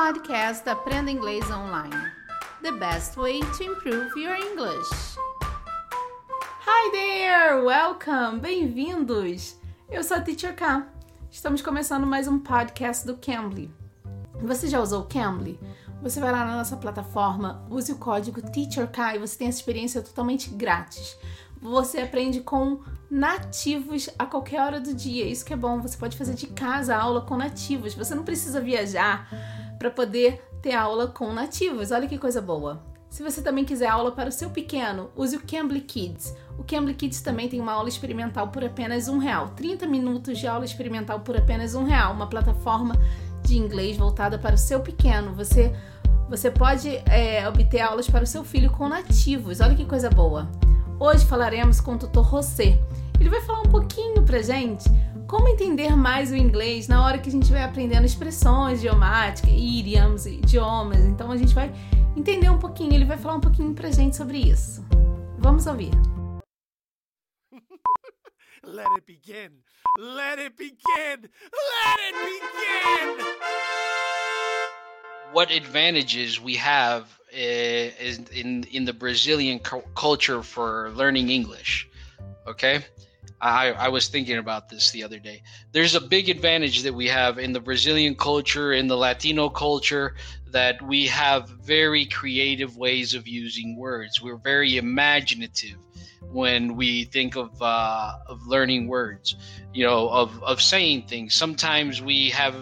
podcast Aprenda Inglês Online. The best way to improve your English. Hi there! Welcome! Bem-vindos! Eu sou a Teacher K. Estamos começando mais um podcast do Cambly. Você já usou o Cambly? Você vai lá na nossa plataforma, use o código TEACHERK e você tem essa experiência totalmente grátis. Você aprende com nativos a qualquer hora do dia. Isso que é bom, você pode fazer de casa aula com nativos. Você não precisa viajar para poder ter aula com nativos. Olha que coisa boa. Se você também quiser aula para o seu pequeno, use o Cambly Kids. O Cambly Kids também tem uma aula experimental por apenas um real. 30 minutos de aula experimental por apenas um real. Uma plataforma de inglês voltada para o seu pequeno. Você, você pode é, obter aulas para o seu filho com nativos. Olha que coisa boa. Hoje falaremos com o tutor José. Ele vai falar um pouquinho pra gente como entender mais o inglês na hora que a gente vai aprendendo expressões idiomáticas, idioms, idiomas. Então a gente vai entender um pouquinho, ele vai falar um pouquinho pra gente sobre isso. Vamos ouvir. Let it begin. Let it begin. Let it begin. What advantages we have Eh, is in in the Brazilian culture for learning English. Okay, I I was thinking about this the other day. There's a big advantage that we have in the Brazilian culture, in the Latino culture, that we have very creative ways of using words. We're very imaginative when we think of uh, of learning words. You know, of of saying things. Sometimes we have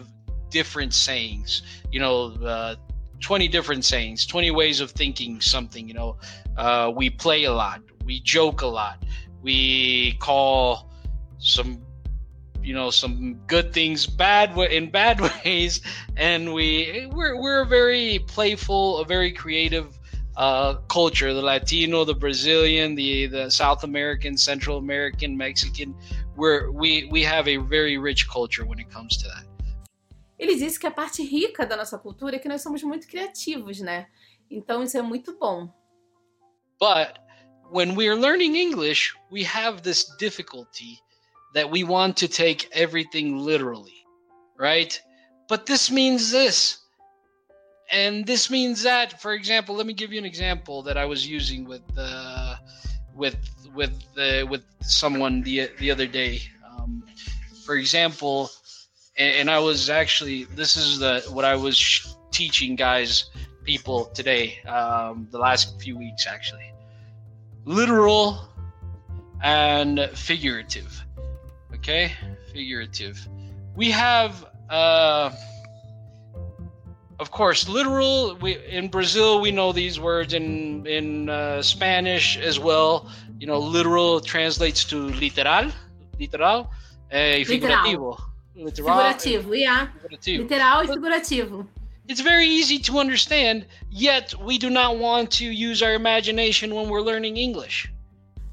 different sayings. You know, uh, 20 different sayings 20 ways of thinking something you know uh, we play a lot we joke a lot we call some you know some good things bad in bad ways and we we're, we're a very playful a very creative uh, culture the latino the brazilian the the south american central american mexican we're we we have a very rich culture when it comes to that Ele disse que a parte rica da nossa cultura é que nós somos muito criativos, né? Então isso é muito bom. But when we are learning English, we have this difficulty that we want to take everything literally, right? But this means this. And this means that, for example, let me give you an example that I was using with uh, with with uh, with someone the the other day. Um, for example, and, and I was actually this is the what I was teaching guys people today um, the last few weeks actually literal and figurative okay figurative we have uh of course literal we in brazil we know these words in in uh, spanish as well you know literal translates to literal literal eh, figurativo Literal, Figurativo, yeah. Figurativo. Literal e figurativo. It's very easy to understand, yet we do not want to use our imagination when we're learning English.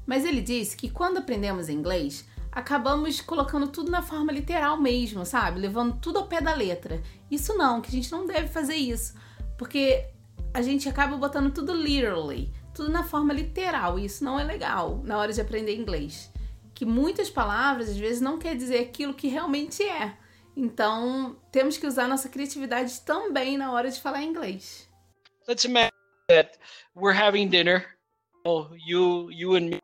Mas ele disse que quando aprendemos inglês, acabamos colocando tudo na forma literal mesmo, sabe? Levando tudo ao pé da letra. Isso não, que a gente não deve fazer isso, porque a gente acaba botando tudo literally, tudo na forma literal, e isso não é legal na hora de aprender inglês que muitas palavras às vezes não quer dizer aquilo que realmente é. Então, temos que usar nossa criatividade também na hora de falar inglês. Let's imagine that we're having dinner. Oh, you you and me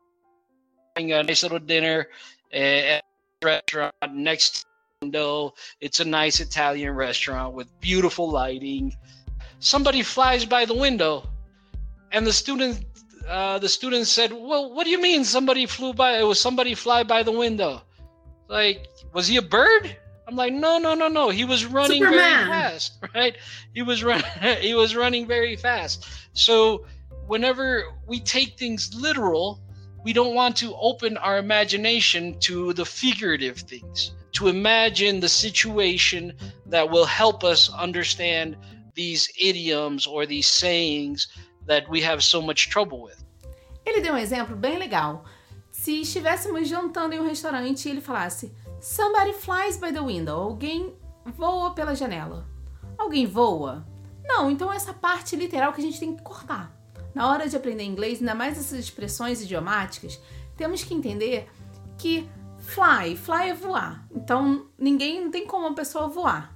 having a nice little dinner at a restaurant next to It's a nice Italian restaurant with beautiful lighting. Somebody flies by the window and the student uh, the students said, "Well, what do you mean somebody flew by? It was somebody fly by the window. Like, was he a bird?" I'm like, "No, no, no, no. He was running Superman. very fast, right? He was running. he was running very fast. So, whenever we take things literal, we don't want to open our imagination to the figurative things, to imagine the situation that will help us understand these idioms or these sayings that we have so much trouble with. Ele deu um exemplo bem legal. Se estivéssemos jantando em um restaurante e ele falasse Somebody flies by the window. Alguém voa pela janela. Alguém voa? Não, então essa parte literal que a gente tem que cortar. Na hora de aprender inglês, ainda mais essas expressões idiomáticas, temos que entender que fly, fly é voar. Então ninguém não tem como uma pessoa voar.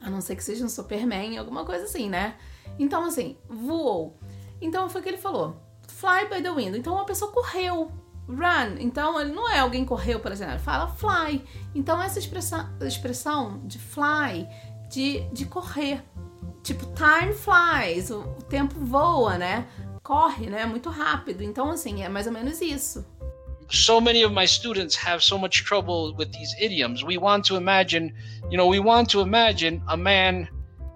A não ser que seja um Superman, alguma coisa assim, né? Então, assim, voou. Então foi o que ele falou: fly by the window. Então uma pessoa correu. Run. Então ele não é alguém correu, por exemplo, ele fala fly. Então essa expressão, expressão de fly, de, de correr. Tipo, time flies, o, o tempo voa, né? Corre, né? Muito rápido. Então, assim, é mais ou menos isso. so many of my students have so much trouble with these idioms. We want to imagine, you know, we want to imagine a man,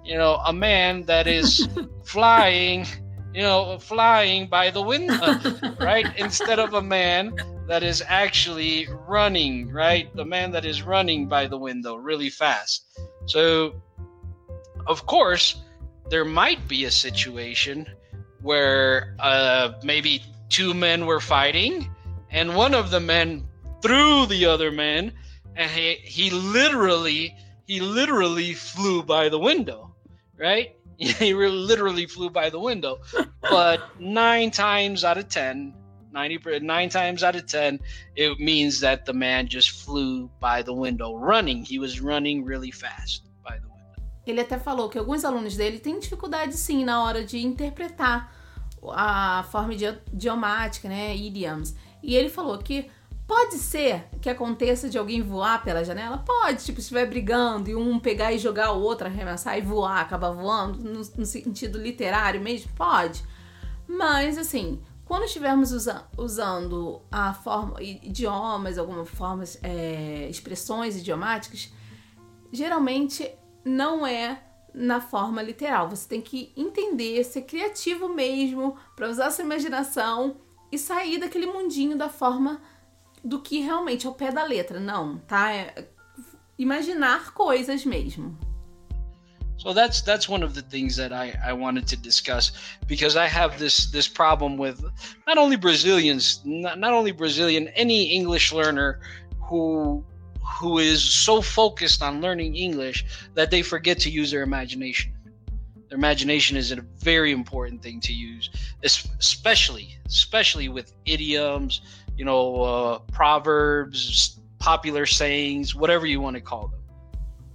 you know, a man that is flying, you know, flying by the window, right? Instead of a man that is actually running, right? The man that is running by the window really fast. So, of course, there might be a situation where uh, maybe two men were fighting and one of the men threw the other man and he, he literally he literally flew by the window right he literally flew by the window. But nine times out of ten 90 nine times out of ten it means that the man just flew by the window running. He was running really fast by the window. Ele até falou que alguns alunos dele têm dificuldade sim na hora de interpretar a forma idiomática, né, idioms. E ele falou que pode ser que aconteça de alguém voar pela janela? Pode, tipo, estiver brigando e um pegar e jogar o outro, arremessar e voar, acabar voando, no, no sentido literário mesmo? Pode. Mas, assim, quando estivermos usa usando a forma, idiomas, algumas formas, é, expressões idiomáticas, geralmente não é na forma literal. Você tem que entender, ser criativo mesmo, para usar sua imaginação e sair daquele mundinho da forma do que realmente é o pé da letra. Não, tá? É imaginar coisas mesmo. So that's that's one of the things that I, I wanted to discuss because I have this this problem with not only Brazilians, not, not only Brazilian, any English learner who who is so focused on learning English that they forget to use their imagination. Their imagination is a very important thing to use, especially especially with idioms, you know, uh, proverbs, popular sayings, whatever you want to call them.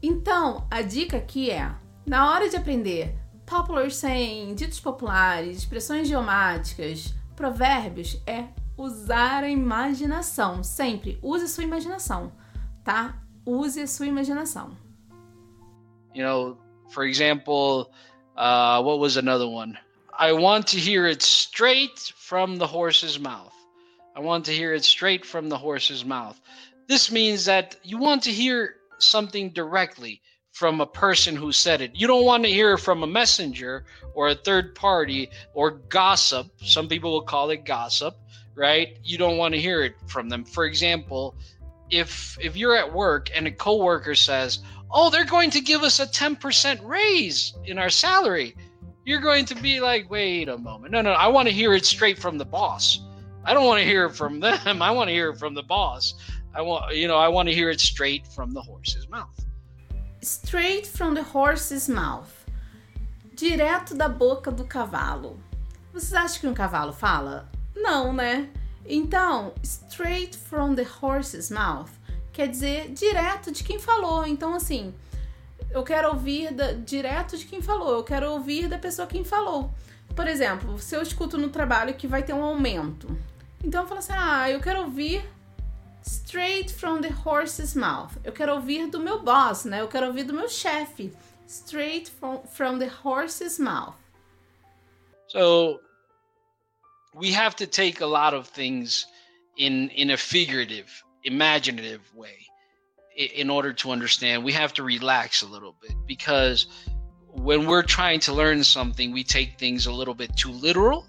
Então, a dica aqui é, na hora de aprender popular saying, ditos populares, expressões idiomáticas, provérbios, é usar a imaginação. Sempre use a sua imaginação, tá? Use a sua imaginação. You know, for example, Uh, what was another one? I want to hear it straight from the horse's mouth. I want to hear it straight from the horse's mouth. This means that you want to hear something directly from a person who said it. You don't want to hear from a messenger or a third party or gossip. Some people will call it gossip, right? You don't want to hear it from them. For example, if if you're at work and a coworker says, oh, they're going to give us a 10% raise in our salary. You're going to be like, wait a moment. No, no, I want to hear it straight from the boss. I don't want to hear from them. I want to hear from the boss. I want, you know, I want to hear it straight from the horse's mouth. Straight from the horse's mouth. Direto da boca do cavalo. Vocês acham que um cavalo fala? Não, né? Então, straight from the horse's mouth quer dizer direto de quem falou. Então, assim, eu quero ouvir da, direto de quem falou, eu quero ouvir da pessoa quem falou. Por exemplo, se eu escuto no trabalho que vai ter um aumento, então eu falo assim: ah, eu quero ouvir straight from the horse's mouth. Eu quero ouvir do meu boss, né? Eu quero ouvir do meu chefe. Straight from, from the horse's mouth. So we have to take a lot of things in in a figurative imaginative way in order to understand we have to relax a little bit because when we're trying to learn something we take things a little bit too literal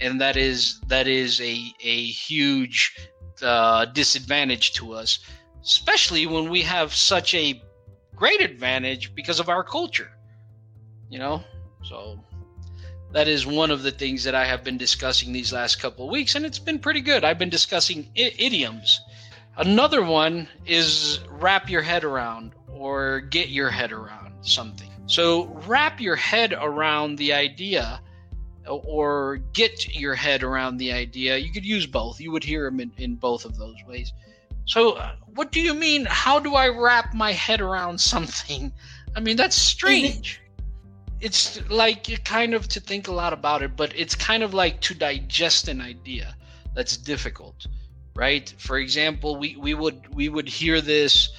and that is that is a a huge uh, disadvantage to us especially when we have such a great advantage because of our culture you know? So that is one of the things that i have been discussing these last couple of weeks and it's been pretty good. I've been discussing I- idioms. Another one is wrap your head around or get your head around something. So, wrap your head around the idea or get your head around the idea. You could use both. You would hear them in, in both of those ways. So, uh, what do you mean? How do I wrap my head around something? I mean, that's strange. It's like you kind of to think a lot about it, but it's kind of like to digest an idea that's difficult, right? For example, we, we would we would hear this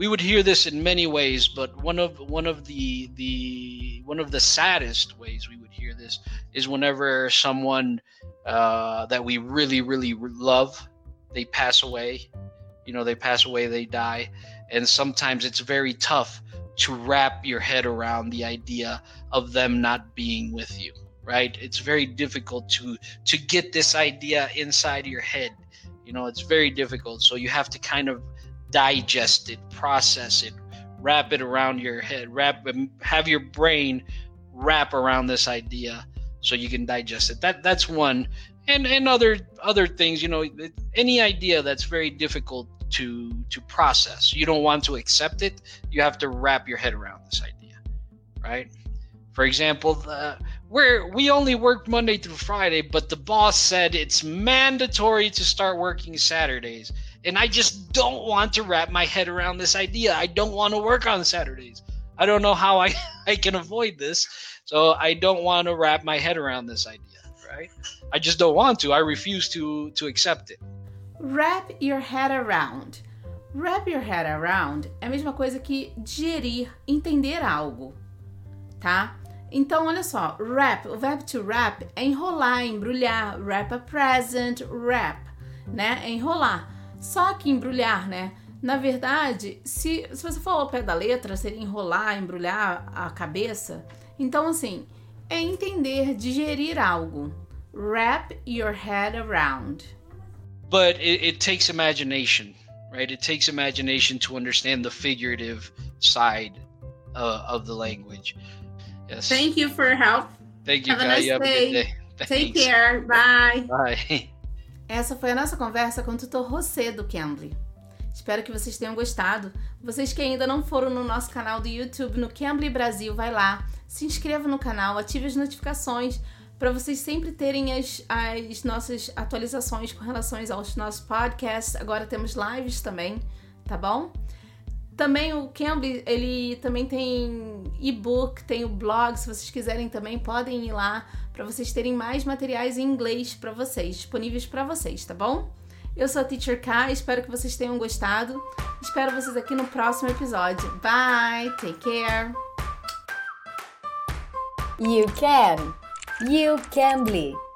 we would hear this in many ways, but one of one of the the one of the saddest ways we would hear this is whenever someone uh, that we really really love they pass away. You know, they pass away, they die, and sometimes it's very tough to wrap your head around the idea of them not being with you right? It's very difficult to to get this idea inside your head. You know it's very difficult. So you have to kind of digest it process it wrap it around your head wrap have your brain wrap around this idea so you can digest it that that's one and and other other things you know any idea that's very difficult to to process. You don't want to accept it. You have to wrap your head around this idea, right? For example, the, where we only work Monday through Friday, but the boss said it's mandatory to start working Saturdays. And I just don't want to wrap my head around this idea. I don't want to work on Saturdays. I don't know how I, I can avoid this. So I don't want to wrap my head around this idea, right? I just don't want to. I refuse to to accept it. Wrap your head around. Wrap your head around é a mesma coisa que digerir, entender algo, tá? Então, olha só, wrap, o verbo to wrap é enrolar, embrulhar, wrap a present, wrap, né? É enrolar. Só que embrulhar, né? Na verdade, se, se você for ao pé da letra, seria enrolar, embrulhar a cabeça. Então, assim, é entender, digerir algo. Wrap your head around. but it, it takes imagination, right? It takes imagination to understand the figurative side uh, of the language. Yes. Thank you for your help. Thank you, Have Nice Have day. day. Take care. Bye. Bye. Essa foi a nossa conversa com o tutor José do Cambly. Espero que vocês tenham gostado. Vocês que ainda não foram no nosso canal do YouTube, no Cambly Brasil, vai lá, se inscreva no canal, ative as notificações para vocês sempre terem as, as nossas atualizações com relação aos nossos podcasts. Agora temos lives também, tá bom? Também o Cambly, ele também tem e-book, tem o blog, se vocês quiserem também podem ir lá para vocês terem mais materiais em inglês para vocês, disponíveis para vocês, tá bom? Eu sou a Teacher K, espero que vocês tenham gostado. Espero vocês aqui no próximo episódio. Bye, take care. You can. You can.